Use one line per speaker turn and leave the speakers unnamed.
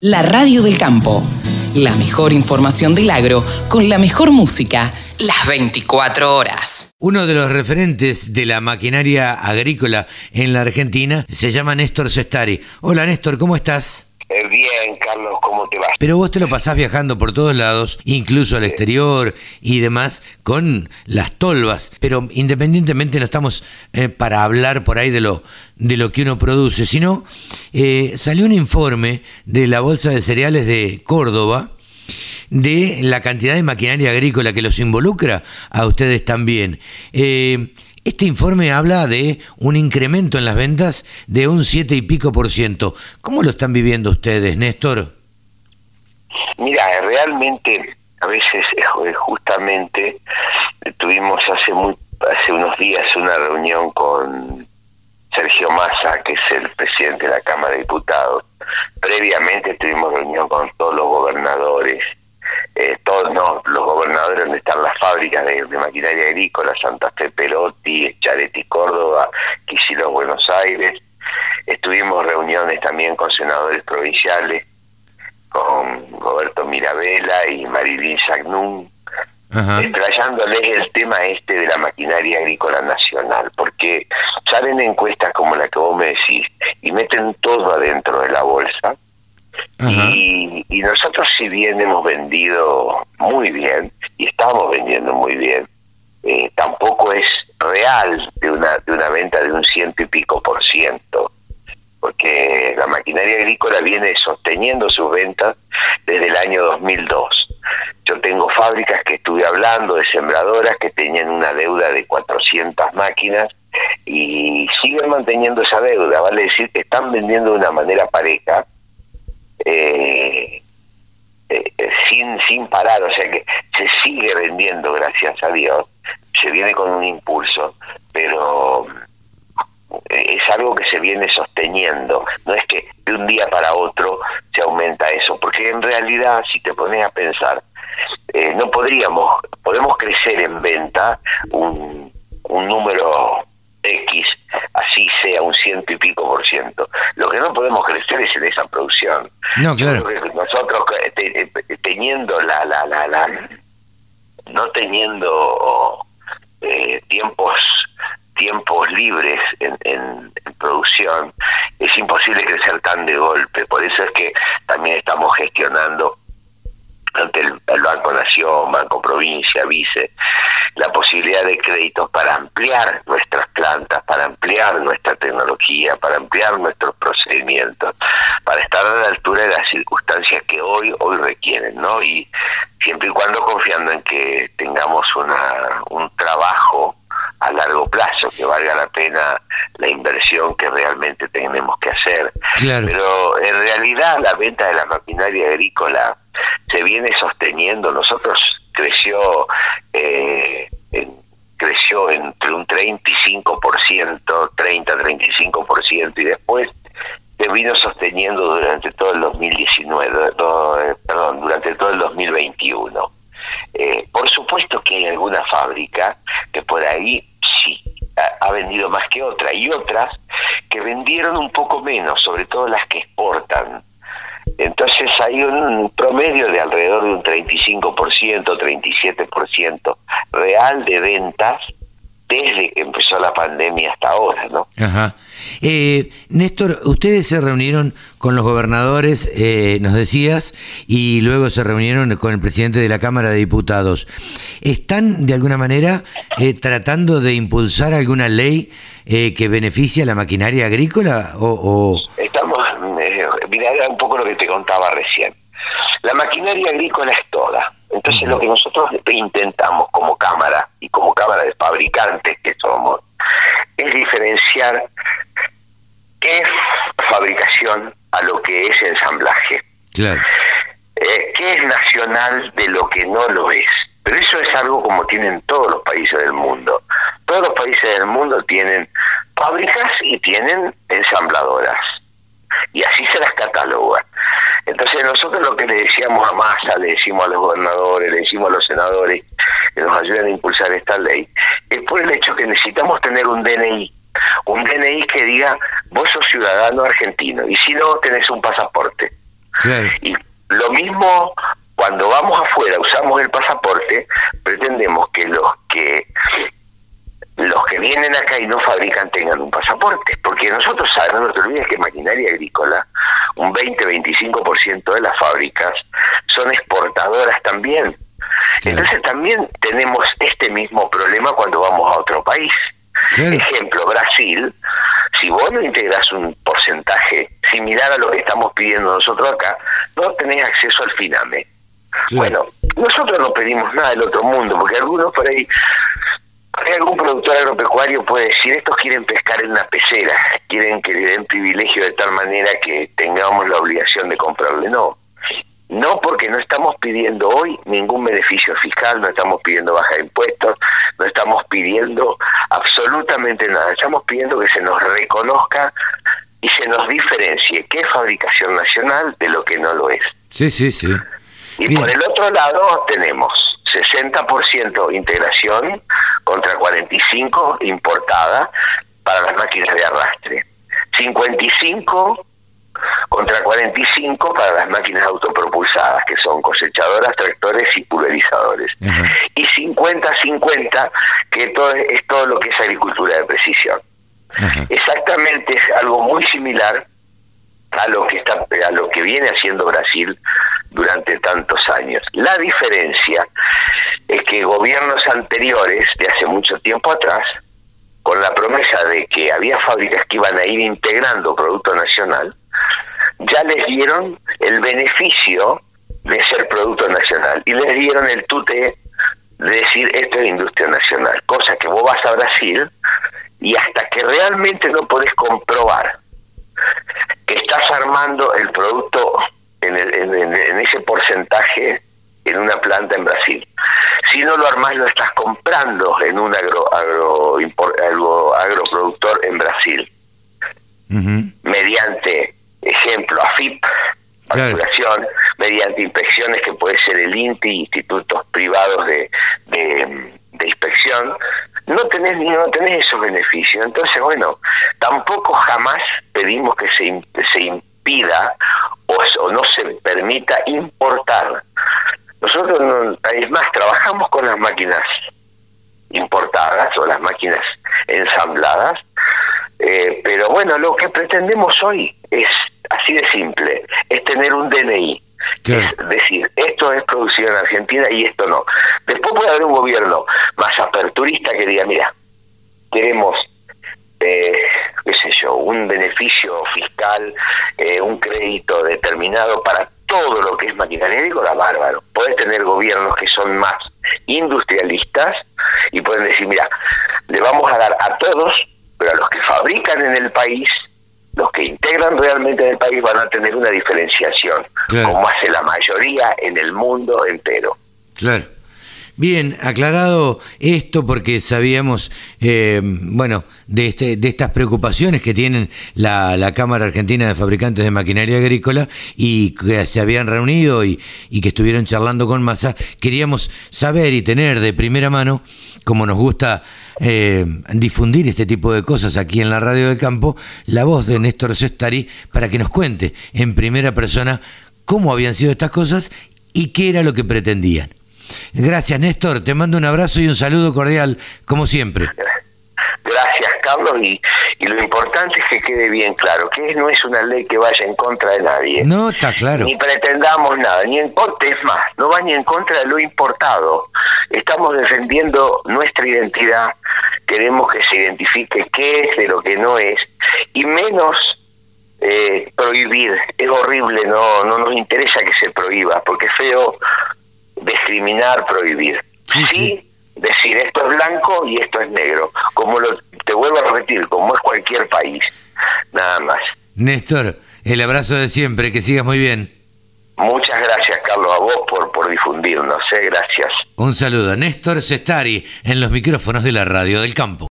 La radio del campo. La mejor información del agro con la mejor música las 24 horas.
Uno de los referentes de la maquinaria agrícola en la Argentina se llama Néstor Sestari. Hola Néstor, ¿cómo estás?
Eh, bien, Carlos, ¿cómo te va?
Pero vos te lo pasás viajando por todos lados, incluso al exterior y demás, con las tolvas. Pero independientemente no estamos eh, para hablar por ahí de lo, de lo que uno produce, sino eh, salió un informe de la Bolsa de Cereales de Córdoba de la cantidad de maquinaria agrícola que los involucra a ustedes también. Este informe habla de un incremento en las ventas de un siete y pico por ciento. ¿Cómo lo están viviendo ustedes, Néstor?
Mira, realmente a veces eh, justamente tuvimos hace muy hace unos días una reunión con Sergio Massa, que es el presidente de la Cámara de Diputados. Previamente tuvimos reunión con todos los gobernadores eh, todos no, los gobernadores donde están las fábricas de, maquinaria agrícola, Santa Fe Perotti, Chareti Córdoba, Quisilos Buenos Aires. Estuvimos reuniones también con senadores provinciales, con Roberto Mirabella y Marilyn Sagnún, explayándoles el tema este de la maquinaria agrícola nacional, porque salen encuestas como la que vos me decís y meten todo adentro de la bolsa y, nosotros si bien hemos vendido muy bien y estamos vendiendo muy bien, eh, tampoco es real de una, de una venta de un ciento y pico por ciento, porque la maquinaria agrícola viene sosteniendo sus ventas desde el año 2002. Yo tengo fábricas que estuve hablando de sembradoras que tenían una deuda de 400 máquinas y siguen manteniendo esa deuda, vale decir que están vendiendo de una manera pareja eh, eh, sin, sin parar, o sea que se sigue vendiendo, gracias a Dios, se viene con un impulso, pero eh, es algo que se viene sosteniendo, no es que de un día para otro se aumenta eso, porque en realidad si te pones a pensar, eh, no podríamos, podemos crecer en venta un, un número X, ciento y pico por ciento. Lo que no podemos crecer es en esa producción.
No, claro.
nosotros teniendo la, la, la, la, no teniendo eh, tiempos tiempos libres en, en, producción, es imposible crecer tan de golpe. Por eso es que también estamos gestionando ante el, Banco Nación, Banco Provincia, Vice, la posibilidad de créditos para ampliar nuestras plantas, para ampliar nuestra tecnología, para ampliar nuestros procedimientos, para estar a la altura de las circunstancias que hoy hoy requieren, ¿no? Y siempre y cuando confiando en que tengamos una, un trabajo a largo plazo, que valga la pena la inversión que realmente tenemos que hacer. Pero en realidad la venta de la maquinaria agrícola se viene sosteniendo. Nosotros creció eh, creció entre un 35%, 30-35% y después se vino sosteniendo durante todo el 2019, eh, perdón, durante todo el 2021. Eh, por supuesto que hay alguna fábrica que por ahí ha, vendido más que otra y otras que vendieron un poco menos, sobre todo las que exportan. Entonces hay un promedio de alrededor de un 35%, 37% real de ventas desde que empezó la pandemia hasta ahora, ¿no?
Ajá. Eh, Néstor, ustedes se reunieron con los gobernadores, eh, nos decías, y luego se reunieron con el presidente de la Cámara de Diputados. ¿Están de alguna manera eh, tratando de impulsar alguna ley eh, que beneficie a la maquinaria agrícola? O,
Estamos, mira, un poco lo que te contaba recién. La maquinaria agrícola es toda. Entonces lo que nosotros intentamos como Cámara y como Cámara de Fabricantes que somos, es diferenciar qué es fabricación a lo que es ensamblaje.
Claro.
Eh, ¿Qué es nacional de lo que no lo es? Pero eso es algo como tienen todos los países del mundo. Todos los países del mundo tienen fábricas y tienen ensambladoras. Y así se las catalogan. Entonces nosotros lo que le decíamos a Massa, le decimos a los gobernadores, le decimos a los senadores que nos ayuden a impulsar esta ley, es por el hecho que necesitamos tener un DNI un DNI que diga vos sos ciudadano argentino y si no tenés un pasaporte. Y lo mismo cuando vamos afuera, usamos el pasaporte, pretendemos que los que los que vienen acá y no fabrican tengan un pasaporte, porque nosotros sabemos, no te olvides que maquinaria agrícola, un 20-25% de las fábricas son exportadoras también. Entonces también tenemos este mismo problema cuando vamos a otro país. Ejemplo, Brasil, si vos no integras un porcentaje similar a lo que estamos pidiendo nosotros acá, no tenés acceso al FINAME. Bueno, nosotros no pedimos nada del otro mundo, porque algunos por ahí algún productor agropecuario puede decir, estos quieren pescar en una pecera, quieren que le den privilegio de tal manera que tengamos la obligación de comprarle. No, no porque no estamos pidiendo hoy ningún beneficio fiscal, no estamos pidiendo baja de impuestos, no estamos pidiendo absolutamente nada, estamos pidiendo que se nos reconozca y se nos diferencie qué es fabricación nacional de lo que no lo es.
Sí, sí, sí.
Y por el otro lado tenemos 60% integración contra 45 importada para las máquinas de arrastre. 55 contra 45 para las máquinas autopropulsadas, que son cosechadoras, tractores y pulverizadores. Y 50-50, que todo, es todo lo que es agricultura de precisión. Exactamente es algo muy similar a lo que está a lo que viene haciendo Brasil durante tantos años. La diferencia es que gobiernos anteriores, de hace mucho tiempo atrás, con la promesa de que había fábricas que iban a ir integrando producto nacional, ya les dieron el beneficio de ser producto nacional y les dieron el tute de decir esto es industria nacional, cosa que vos vas a Brasil y hasta que realmente no podés comprobar que estás armando el producto en, en, ese porcentaje en una planta en Brasil. Si no lo armás, lo estás comprando en un agro, agro, agroproductor en Brasil. Mediante, ejemplo, AFIP, facturación, mediante inspecciones que puede ser el INTI, institutos privados de, de, inspección, no tenés ni no tenés esos beneficios. Entonces, bueno, tampoco jamás pedimos que se, se impida o, no se permita importar. Nosotros, es más, trabajamos con las máquinas importadas o las máquinas ensambladas, eh, pero bueno, lo que pretendemos hoy es así de simple, es tener un DNI. Es decir, esto es producido en Argentina y esto no. Después puede haber un gobierno más aperturista que diga, mira, queremos eh, qué sé yo, un beneficio fiscal, eh, un crédito determinado para todo lo que es maquinaria agrícola, bárbaro. Puedes tener gobiernos que son más industrialistas y pueden decir, mira, le vamos a dar a todos, pero a los que fabrican en el país, que integran realmente en el país van a tener una diferenciación, como hace la mayoría en el mundo entero.
Claro. Bien, aclarado esto porque sabíamos, eh, bueno, de, este, de estas preocupaciones que tienen la, la, Cámara Argentina de Fabricantes de Maquinaria Agrícola y que se habían reunido y, y que estuvieron charlando con Massa, queríamos saber y tener de primera mano, como nos gusta eh, difundir este tipo de cosas aquí en la Radio del Campo, la voz de Néstor Sestari para que nos cuente en primera persona cómo habían sido estas cosas y qué era lo que pretendían. Gracias, Néstor. Te mando un abrazo y un saludo cordial, como siempre.
Gracias, Carlos. Y, lo importante es que quede bien claro que no es una ley que vaya en contra de nadie.
No, está claro.
Ni pretendamos nada, ni en contra, es más, no va ni en contra de lo importado. Estamos defendiendo nuestra identidad, queremos que se identifique qué es de lo que no es, y menos eh, prohibir. Es horrible, no, no nos interesa que se prohíba, porque es feo discriminar, prohibir. Sí, decir esto es blanco y esto es negro. Como lo, te vuelvo a repetir, como es cualquier país, nada más.
Néstor, el abrazo de siempre, que sigas muy bien.
Muchas gracias, Carlos, a vos por, por difundirnos, ¿eh? gracias.
Un saludo Néstor Sestari en los micrófonos de la Radio del Campo.